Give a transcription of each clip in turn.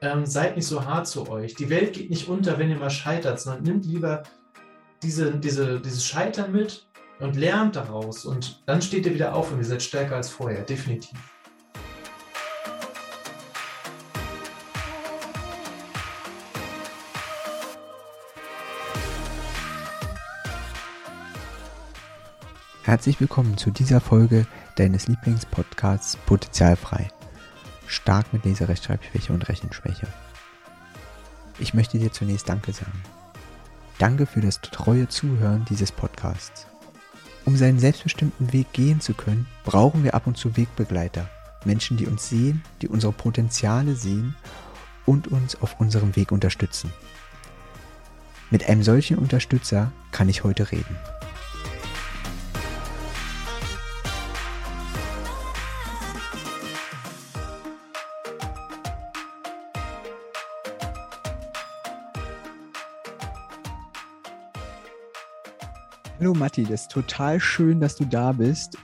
ähm, seid nicht so hart zu euch. Die Welt geht nicht unter, wenn ihr mal scheitert, sondern nimmt lieber diese, diese, dieses Scheitern mit und lernt daraus. Und dann steht ihr wieder auf und ihr seid stärker als vorher, definitiv. Herzlich willkommen zu dieser Folge deines Lieblingspodcasts Potenzialfrei. Stark mit Leserechtschreibschwäche und Rechenschwäche. Ich möchte dir zunächst Danke sagen. Danke für das treue Zuhören dieses Podcasts. Um seinen selbstbestimmten Weg gehen zu können, brauchen wir ab und zu Wegbegleiter. Menschen, die uns sehen, die unsere Potenziale sehen und uns auf unserem Weg unterstützen. Mit einem solchen Unterstützer kann ich heute reden. Hallo Matti, das ist total schön, dass du da bist.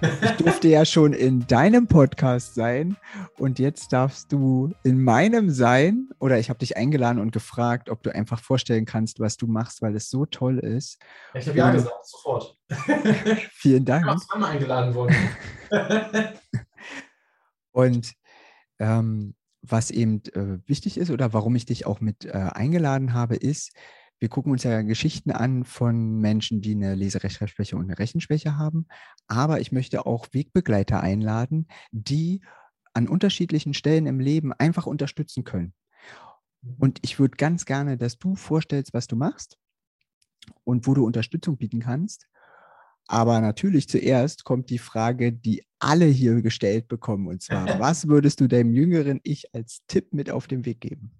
Ich durfte ja schon in deinem Podcast sein und jetzt darfst du in meinem sein oder ich habe dich eingeladen und gefragt, ob du einfach vorstellen kannst, was du machst, weil es so toll ist. Ich habe ja gesagt, sofort. Vielen Dank. Ich bin eingeladen worden. und ähm, was eben äh, wichtig ist oder warum ich dich auch mit äh, eingeladen habe, ist, wir gucken uns ja Geschichten an von Menschen, die eine Leserechtschreibschwäche und eine Rechenschwäche haben. Aber ich möchte auch Wegbegleiter einladen, die an unterschiedlichen Stellen im Leben einfach unterstützen können. Und ich würde ganz gerne, dass du vorstellst, was du machst und wo du Unterstützung bieten kannst. Aber natürlich zuerst kommt die Frage, die alle hier gestellt bekommen. Und zwar, was würdest du deinem jüngeren Ich als Tipp mit auf den Weg geben?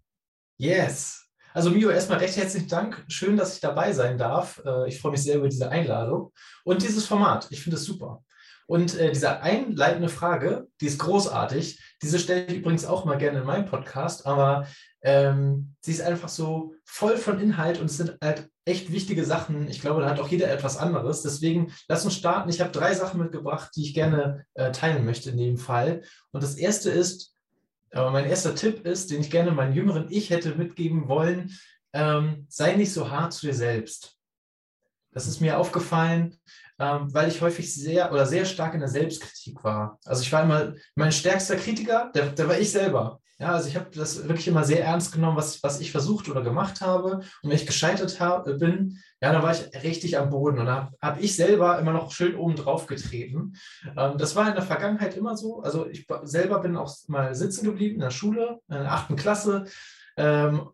Yes. Also Mio, erstmal recht herzlichen Dank. Schön, dass ich dabei sein darf. Äh, ich freue mich sehr über diese Einladung und dieses Format. Ich finde es super. Und äh, diese einleitende Frage, die ist großartig. Diese stelle ich übrigens auch mal gerne in meinem Podcast, aber ähm, sie ist einfach so voll von Inhalt und es sind halt echt wichtige Sachen. Ich glaube, da hat auch jeder etwas anderes. Deswegen lass uns starten. Ich habe drei Sachen mitgebracht, die ich gerne äh, teilen möchte in dem Fall. Und das erste ist, aber mein erster Tipp ist, den ich gerne meinem jüngeren Ich hätte mitgeben wollen, ähm, sei nicht so hart zu dir selbst. Das ist mir aufgefallen, ähm, weil ich häufig sehr oder sehr stark in der Selbstkritik war. Also ich war immer mein stärkster Kritiker, der, der war ich selber. Ja, also ich habe das wirklich immer sehr ernst genommen, was, was ich versucht oder gemacht habe. Und wenn ich gescheitert hab, bin, ja, dann war ich richtig am Boden und da habe hab ich selber immer noch schön oben drauf getreten. Ähm, das war in der Vergangenheit immer so. Also ich selber bin auch mal sitzen geblieben in der Schule, in der achten Klasse. Ähm,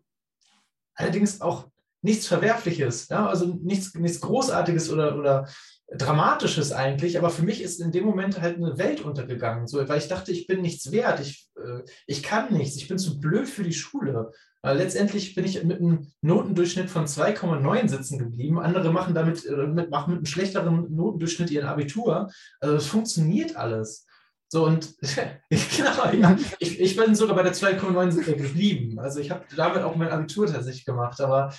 allerdings auch nichts Verwerfliches, ja, also nichts, nichts Großartiges oder, oder Dramatisches eigentlich, aber für mich ist in dem Moment halt eine Welt untergegangen, so, weil ich dachte, ich bin nichts wert, ich, äh, ich kann nichts, ich bin zu blöd für die Schule. Äh, letztendlich bin ich mit einem Notendurchschnitt von 2,9 sitzen geblieben. Andere machen damit äh, mit, machen mit einem schlechteren Notendurchschnitt ihren Abitur. Also es funktioniert alles. So und genau, ich, ich bin sogar bei der 2,9 geblieben. Also ich habe damit auch mein Abitur tatsächlich gemacht, aber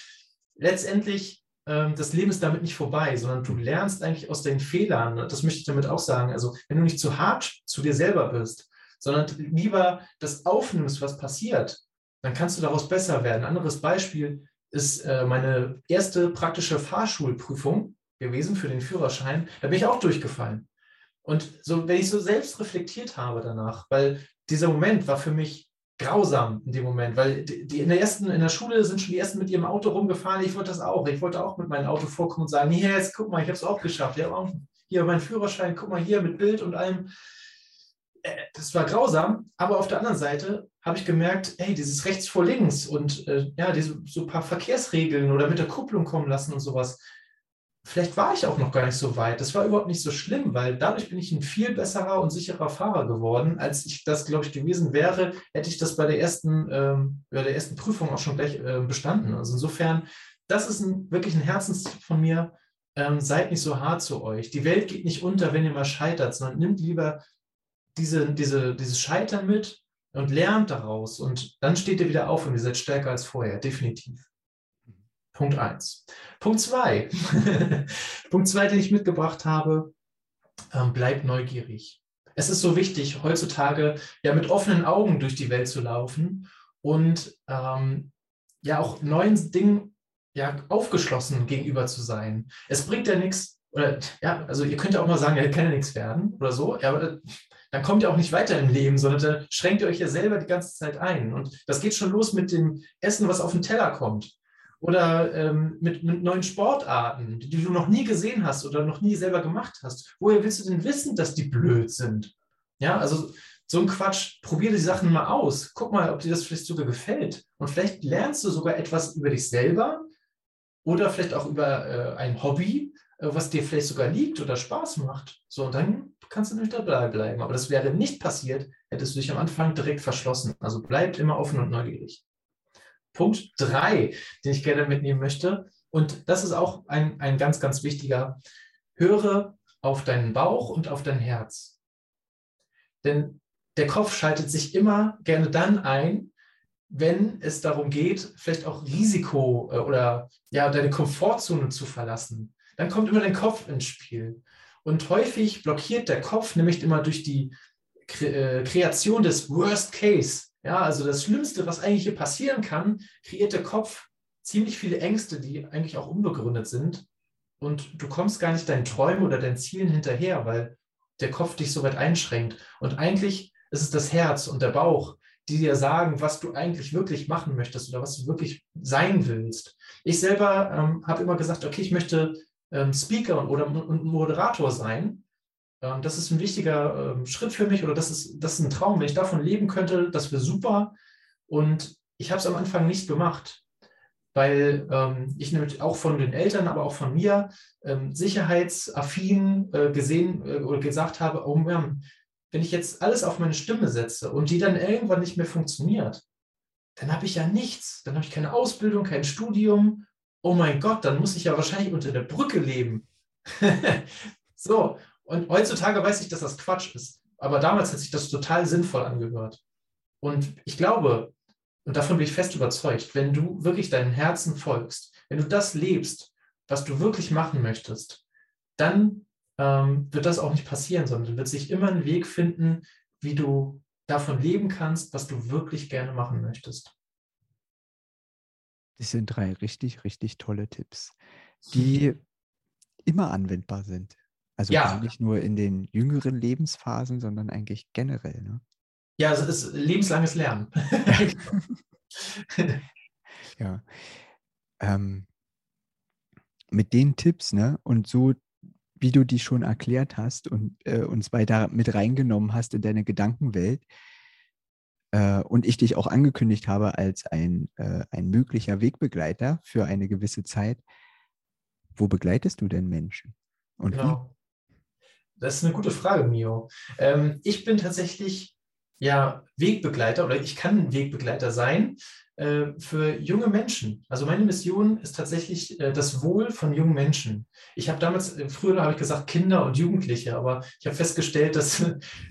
letztendlich das Leben ist damit nicht vorbei, sondern du lernst eigentlich aus deinen Fehlern. Das möchte ich damit auch sagen. Also, wenn du nicht zu hart zu dir selber bist, sondern lieber das aufnimmst, was passiert, dann kannst du daraus besser werden. Anderes Beispiel ist äh, meine erste praktische Fahrschulprüfung gewesen für den Führerschein. Da bin ich auch durchgefallen. Und so, wenn ich so selbst reflektiert habe danach, weil dieser Moment war für mich grausam in dem Moment, weil die, in der ersten, in der Schule sind schon die ersten mit ihrem Auto rumgefahren. Ich wollte das auch. Ich wollte auch mit meinem Auto vorkommen und sagen, hier, jetzt guck mal, ich habe es auch geschafft. Ich auch hier mein Führerschein, guck mal hier mit Bild und allem. Äh, das war grausam, aber auf der anderen Seite habe ich gemerkt, hey, dieses rechts vor links und äh, ja, diese so ein paar Verkehrsregeln oder mit der Kupplung kommen lassen und sowas, vielleicht war ich auch noch gar nicht so weit. Das war überhaupt nicht so schlimm, weil dadurch bin ich ein viel besserer und sicherer Fahrer geworden, als ich das, glaube ich, gewesen wäre, hätte ich das bei der ersten, ähm, bei der ersten Prüfung auch schon gleich äh, bestanden. Also insofern, das ist ein, wirklich ein Herzenstipp von mir. Ähm, seid nicht so hart zu euch. Die Welt geht nicht unter, wenn ihr mal scheitert, sondern nimmt lieber diese, diese, dieses Scheitern mit und lernt daraus. Und dann steht ihr wieder auf und ihr seid stärker als vorher, definitiv. Punkt 1. Punkt 2. Punkt 2, den ich mitgebracht habe, ähm, bleib neugierig. Es ist so wichtig, heutzutage ja mit offenen Augen durch die Welt zu laufen und ähm, ja auch neuen Dingen ja, aufgeschlossen gegenüber zu sein. Es bringt ja nichts, oder ja, also ihr könnt ja auch mal sagen, ja, kann ja nichts werden oder so, ja, aber dann kommt ihr auch nicht weiter im Leben, sondern dann schränkt ihr euch ja selber die ganze Zeit ein. Und das geht schon los mit dem Essen, was auf den Teller kommt. Oder ähm, mit, mit neuen Sportarten, die du noch nie gesehen hast oder noch nie selber gemacht hast. Woher willst du denn wissen, dass die blöd sind? Ja, also so ein Quatsch, probier die Sachen mal aus. Guck mal, ob dir das vielleicht sogar gefällt. Und vielleicht lernst du sogar etwas über dich selber oder vielleicht auch über äh, ein Hobby, äh, was dir vielleicht sogar liegt oder Spaß macht. So, und dann kannst du nicht dabei bleiben. Aber das wäre nicht passiert, hättest du dich am Anfang direkt verschlossen. Also bleibt immer offen und neugierig. Punkt drei, den ich gerne mitnehmen möchte, und das ist auch ein, ein ganz, ganz wichtiger, höre auf deinen Bauch und auf dein Herz. Denn der Kopf schaltet sich immer gerne dann ein, wenn es darum geht, vielleicht auch Risiko äh, oder ja, deine Komfortzone zu verlassen. Dann kommt immer dein Kopf ins Spiel. Und häufig blockiert der Kopf nämlich immer durch die äh, Kreation des Worst Case. Ja, also das Schlimmste, was eigentlich hier passieren kann, kreiert der Kopf ziemlich viele Ängste, die eigentlich auch unbegründet sind. Und du kommst gar nicht deinen Träumen oder deinen Zielen hinterher, weil der Kopf dich so weit einschränkt. Und eigentlich ist es das Herz und der Bauch, die dir sagen, was du eigentlich wirklich machen möchtest oder was du wirklich sein willst. Ich selber ähm, habe immer gesagt, okay, ich möchte ähm, Speaker oder Moderator sein. Das ist ein wichtiger ähm, Schritt für mich oder das ist, das ist ein Traum. Wenn ich davon leben könnte, das wäre super. Und ich habe es am Anfang nicht gemacht, weil ähm, ich nämlich auch von den Eltern, aber auch von mir ähm, sicherheitsaffin äh, gesehen äh, oder gesagt habe, oh Mann, wenn ich jetzt alles auf meine Stimme setze und die dann irgendwann nicht mehr funktioniert, dann habe ich ja nichts. Dann habe ich keine Ausbildung, kein Studium oh mein Gott, dann muss ich ja wahrscheinlich unter der Brücke leben. so, und heutzutage weiß ich, dass das Quatsch ist. Aber damals hat sich das total sinnvoll angehört. Und ich glaube, und davon bin ich fest überzeugt, wenn du wirklich deinem Herzen folgst, wenn du das lebst, was du wirklich machen möchtest, dann ähm, wird das auch nicht passieren, sondern wird sich immer ein Weg finden, wie du davon leben kannst, was du wirklich gerne machen möchtest. Das sind drei richtig, richtig tolle Tipps, die immer anwendbar sind. Also ja. nicht nur in den jüngeren Lebensphasen, sondern eigentlich generell. Ne? Ja, also es ist lebenslanges Lernen. ja. Ähm, mit den Tipps, ne, und so, wie du die schon erklärt hast und äh, uns weiter mit reingenommen hast in deine Gedankenwelt, äh, und ich dich auch angekündigt habe als ein, äh, ein möglicher Wegbegleiter für eine gewisse Zeit, wo begleitest du denn Menschen? Und genau. Das ist eine gute Frage, Mio. Ähm, ich bin tatsächlich ja Wegbegleiter oder ich kann Wegbegleiter sein äh, für junge Menschen. Also meine Mission ist tatsächlich äh, das Wohl von jungen Menschen. Ich habe damals, äh, früher habe ich gesagt Kinder und Jugendliche, aber ich habe festgestellt, dass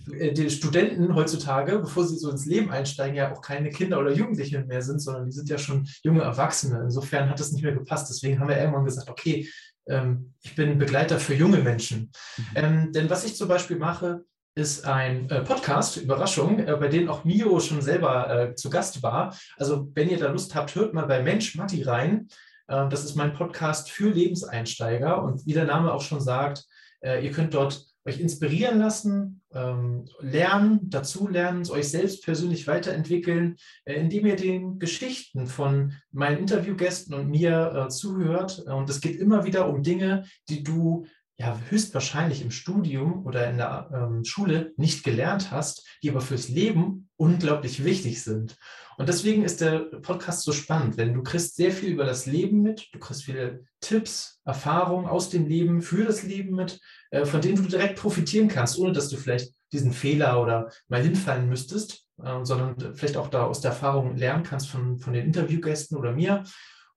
die Studenten heutzutage, bevor sie so ins Leben einsteigen, ja auch keine Kinder oder Jugendliche mehr sind, sondern die sind ja schon junge Erwachsene. Insofern hat das nicht mehr gepasst. Deswegen haben wir irgendwann gesagt, okay, ähm, ich bin Begleiter für junge Menschen. Mhm. Ähm, denn was ich zum Beispiel mache, ist ein äh, Podcast, Überraschung, äh, bei dem auch Mio schon selber äh, zu Gast war. Also wenn ihr da Lust habt, hört mal bei Mensch Matti rein. Äh, das ist mein Podcast für Lebenseinsteiger und wie der Name auch schon sagt, äh, ihr könnt dort euch inspirieren lassen, ähm, lernen, dazulernen, euch selbst persönlich weiterentwickeln, äh, indem ihr den Geschichten von meinen Interviewgästen und mir zuhört. Und es geht immer wieder um Dinge, die du ja höchstwahrscheinlich im Studium oder in der ähm, Schule nicht gelernt hast, die aber fürs Leben unglaublich wichtig sind. Und deswegen ist der Podcast so spannend, denn du kriegst sehr viel über das Leben mit, du kriegst viele Tipps, Erfahrungen aus dem Leben, für das Leben mit, äh, von denen du direkt profitieren kannst, ohne dass du vielleicht diesen Fehler oder mal hinfallen müsstest, äh, sondern vielleicht auch da aus der Erfahrung lernen kannst von, von den Interviewgästen oder mir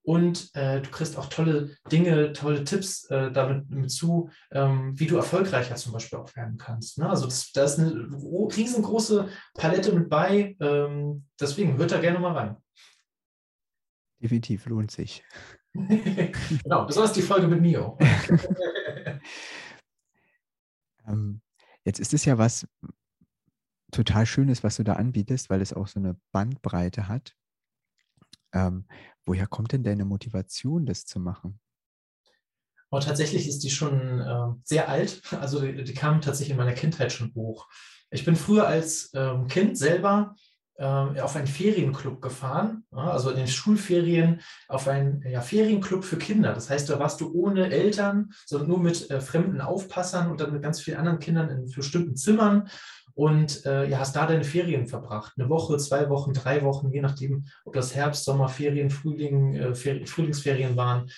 und äh, du kriegst auch tolle Dinge, tolle Tipps äh, damit mit zu, ähm, wie du erfolgreicher zum Beispiel auch werden kannst. Ne? Also das, da ist eine riesengroße Palette mit bei. Ähm, deswegen hört da gerne mal rein. Definitiv lohnt sich. genau, besonders die Folge mit Mio. ähm, jetzt ist es ja was total Schönes, was du da anbietest, weil es auch so eine Bandbreite hat Ähm, woher kommt denn deine Motivation, das zu machen? Aber tatsächlich ist die schon äh, sehr alt. Also die, die, kam tatsächlich in meiner Kindheit schon hoch. Ich bin früher als ähm, Kind selber äh, auf einen Ferienclub gefahren, ja, also in den Schulferien auf einen ja, Ferienclub für Kinder. Das heißt, da warst du ohne Eltern, sondern nur mit äh, fremden Aufpassern und dann mit ganz vielen anderen Kindern in bestimmten Zimmern und äh, ja, hast da deine Ferien verbracht. Eine Woche, zwei Wochen, drei Wochen, je nachdem, ob das Herbst, Sommerferien, Frühling, äh, Frühlingsferien waren.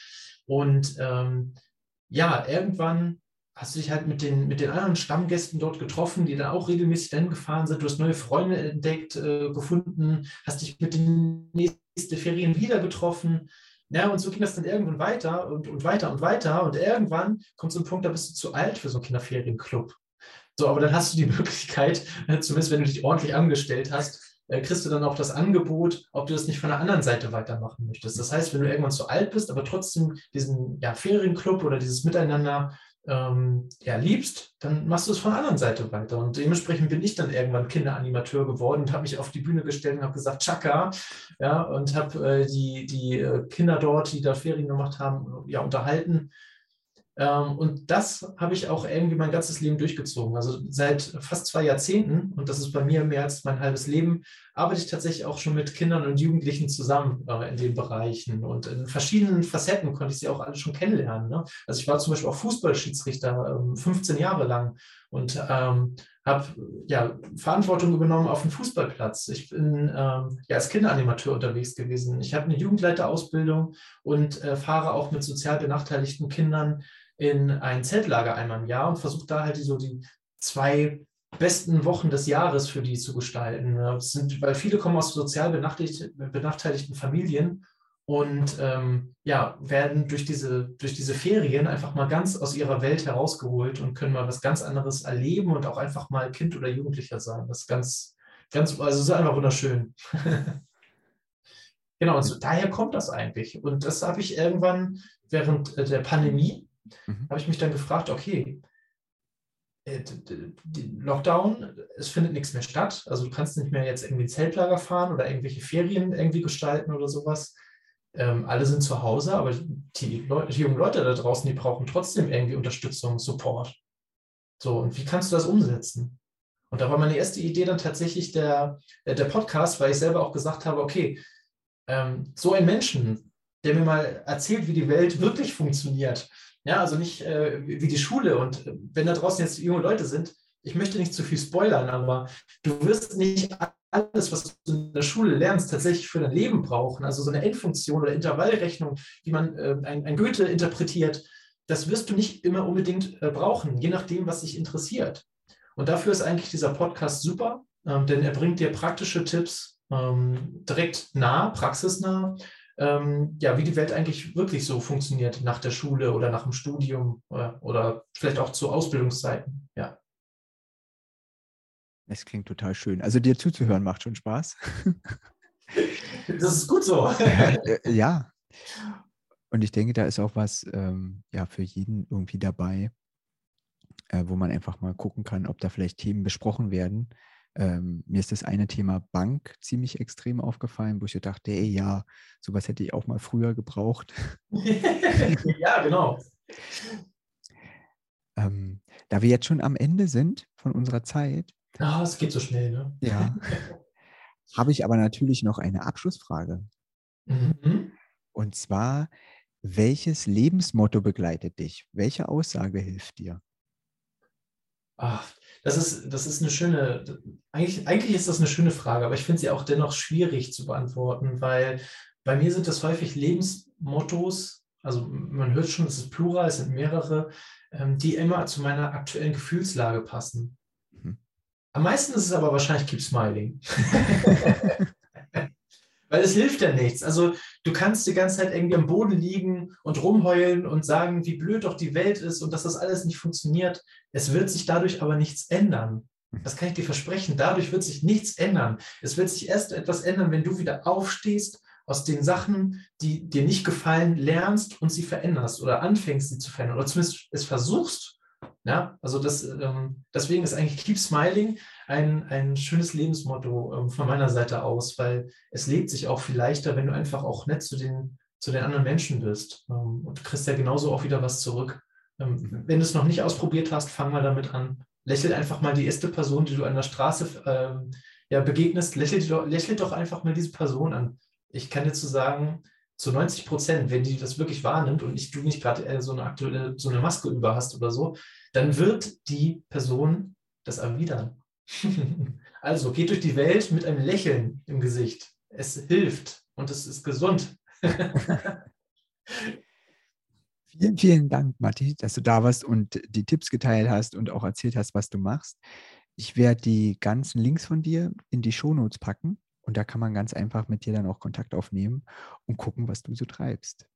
Und ähm, ja, irgendwann hast du dich halt mit den, mit den anderen Stammgästen dort getroffen, die dann auch regelmäßig dahin gefahren sind. Du hast neue Freunde entdeckt, äh, gefunden, hast dich mit den nächsten Ferien wieder getroffen. Ja, und so ging das dann irgendwann weiter und, und weiter und weiter. Und irgendwann kommt so ein Punkt, da bist du zu alt für so einen Kinderferienclub. So, aber dann hast du die Möglichkeit, zumindest wenn du dich ordentlich angestellt hast, äh, kriegst du dann auch das Angebot, ob du das nicht von der anderen Seite weitermachen möchtest. Das heißt, wenn du irgendwann zu alt bist, aber trotzdem diesen ja, Ferienclub oder dieses Miteinander ähm, ja, liebst, dann machst du es von der anderen Seite weiter. Und dementsprechend bin ich dann irgendwann Kinderanimateur geworden und habe mich auf die Bühne gestellt und habe gesagt, Chaka, ja, und habe äh, die, die äh, Kinder dort, die da Ferien gemacht haben, ja, unterhalten und das habe ich auch irgendwie mein ganzes Leben durchgezogen. Also seit fast zwei Jahrzehnten, und das ist bei mir mehr als mein halbes Leben, arbeite ich tatsächlich auch schon mit Kindern und Jugendlichen zusammen äh, in den Bereichen. Und in verschiedenen Facetten konnte ich sie auch alle schon kennenlernen. Ne? Also ich war zum Beispiel auch Fußballschiedsrichter ähm, 15 Jahre lang und ähm, habe ja, Verantwortung übernommen auf dem Fußballplatz. Ich bin ähm, ja, als Kinderanimateur unterwegs gewesen. Ich habe eine Jugendleiterausbildung und äh, fahre auch mit sozial benachteiligten Kindern in ein Zeltlager einmal im Jahr und versuche da halt so die zwei besten Wochen des Jahres für die zu gestalten. Das sind, weil viele kommen aus sozial benachteiligten, benachteiligten Familien und ähm, ja, werden durch diese, durch diese Ferien einfach mal ganz aus ihrer Welt herausgeholt und können mal was ganz anderes erleben und auch einfach mal Kind oder Jugendlicher sein. Das ist ganz, ganz, also ist einfach wunderschön. genau, und so, daher kommt das eigentlich. Und das habe ich irgendwann während der Pandemie mhm. habe ich mich dann gefragt, okay, äh, Lockdown, es findet nichts mehr statt. Also du kannst nicht mehr jetzt irgendwie Zeltlager fahren oder irgendwelche Ferien irgendwie gestalten oder sowas. Ähm, alle sind zu Hause, aber die, Leute, die jungen Leute da draußen, die brauchen trotzdem irgendwie Unterstützung, Support. So, und wie kannst du das umsetzen? Und da war meine erste Idee dann tatsächlich der, äh, der Podcast, weil ich selber auch gesagt habe, okay, ähm, so ein Menschen, der mir mal erzählt, wie die Welt wirklich funktioniert, ja, also nicht äh, wie die Schule. Und äh, wenn da draußen jetzt junge Leute sind, ich möchte nicht zu viel spoilern, aber du wirst nicht alles, was du in der Schule lernst, tatsächlich für dein Leben brauchen. Also so eine Endfunktion oder Intervallrechnung, wie man äh, ein, ein, Goethe interpretiert, das wirst du nicht immer unbedingt äh, brauchen, je nachdem, was dich interessiert. Und dafür ist eigentlich dieser Podcast super, ähm, denn er bringt dir praktische Tipps ähm, direkt nah, praxisnah ähm, ja, wie die Welt eigentlich wirklich so funktioniert nach der Schule oder nach dem Studium oder, oder vielleicht auch zu Ausbildungszeiten. Ja. Es klingt total schön. Also dir zuzuhören macht schon Spaß. Das ist gut so. Äh, ja. Und ich denke, da ist auch was ähm, ja, für jeden irgendwie dabei, äh, wo man einfach mal gucken kann, ob da vielleicht Themen besprochen werden, ähm, mir ist das eine Thema Bank ziemlich extrem aufgefallen, wo ich dachte, ey, ja, sowas hätte ich auch mal früher gebraucht. ja, genau. Ähm, da wir jetzt schon am Ende sind von unserer Zeit. Ah, oh, es geht so schnell, ne? Ja. habe ich aber natürlich noch eine Abschlussfrage. Mhm. Und zwar, welches Lebensmotto begleitet dich? Welche Aussage hilft dir? Ach, das ist, das ist eine schöne, eigentlich, eigentlich ist das eine schöne Frage, aber ich finde sie auch dennoch schwierig zu beantworten, weil bei mir sind das häufig Lebensmottos, also man hört schon, es ist plural, es sind mehrere, ähm, die immer zu meiner aktuellen Gefühlslage passen. Mhm. Am meisten ist es aber wahrscheinlich Keep Smiling. Weil es hilft ja nichts. Also du kannst die ganze Zeit irgendwie am Boden liegen und rumheulen und sagen, wie blöd doch die Welt ist und dass das alles nicht funktioniert. Es wird sich dadurch aber nichts ändern. Das kann ich dir versprechen. Dadurch wird sich nichts ändern. Es wird sich erst etwas ändern, wenn du wieder aufstehst, aus den Sachen, die dir nicht gefallen, lernst und sie veränderst oder anfängst, sie zu verändern oder zumindest es versuchst. Ja, also das, ähm, deswegen ist eigentlich Keep Smiling ein, ein schönes Lebensmotto ähm, von meiner Seite aus, weil es lebt sich auch viel leichter, wenn du einfach auch nett zu den, zu den anderen Menschen bist. Ähm, und du kriegst ja genauso auch wieder was zurück. Ähm, wenn du es noch nicht ausprobiert hast, fang mal damit an. Lächel einfach mal die erste Person, die du an der Straße ähm, ja, begegnest, lächel, lächel doch einfach mal diese Person an. Ich kann dir zu sagen, zu 90 Prozent, wenn die das wirklich wahrnimmt und ich, du nicht gerade äh, so eine aktuelle, so eine Maske über hast oder so, dann wird die Person das erwidern. also geht durch die Welt mit einem Lächeln im Gesicht. Es hilft und es ist gesund. vielen, vielen Dank, Matti, dass du da warst und die Tipps geteilt hast und auch erzählt hast, was du machst. Ich werde die ganzen Links von dir in die Shownotes packen und da kann man ganz einfach mit dir dann auch Kontakt aufnehmen und gucken, was du so treibst.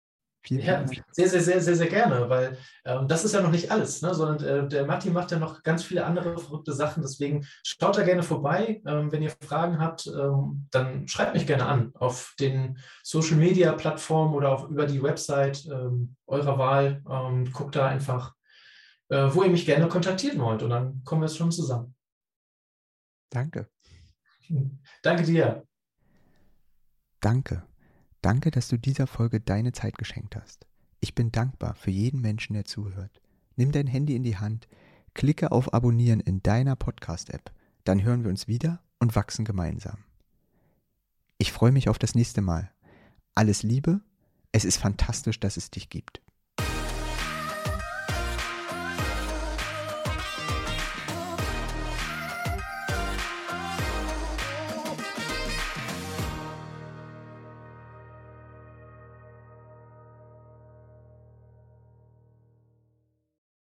Vielen, ja, vielen sehr, sehr, sehr, sehr, sehr gerne, weil ähm, das ist ja noch nicht alles, ne? sondern äh, der Matti macht ja noch ganz viele andere verrückte Sachen. Deswegen schaut da gerne vorbei. Ähm, wenn ihr Fragen habt, ähm, dann schreibt mich gerne an auf den Social Media Plattformen oder auch über die Website ähm, eurer Wahl. Ähm, guckt da einfach, äh, wo ihr mich gerne kontaktieren wollt und dann kommen wir schon zusammen. Danke. Danke dir. Danke. Danke, dass du dieser Folge deine Zeit geschenkt hast. Ich bin dankbar für jeden Menschen, der zuhört. Nimm dein Handy in die Hand, klicke auf Abonnieren in deiner Podcast-App. Dann hören wir uns wieder und wachsen gemeinsam. Ich freue mich auf das nächste Mal. Alles Liebe, es ist fantastisch, dass es dich gibt.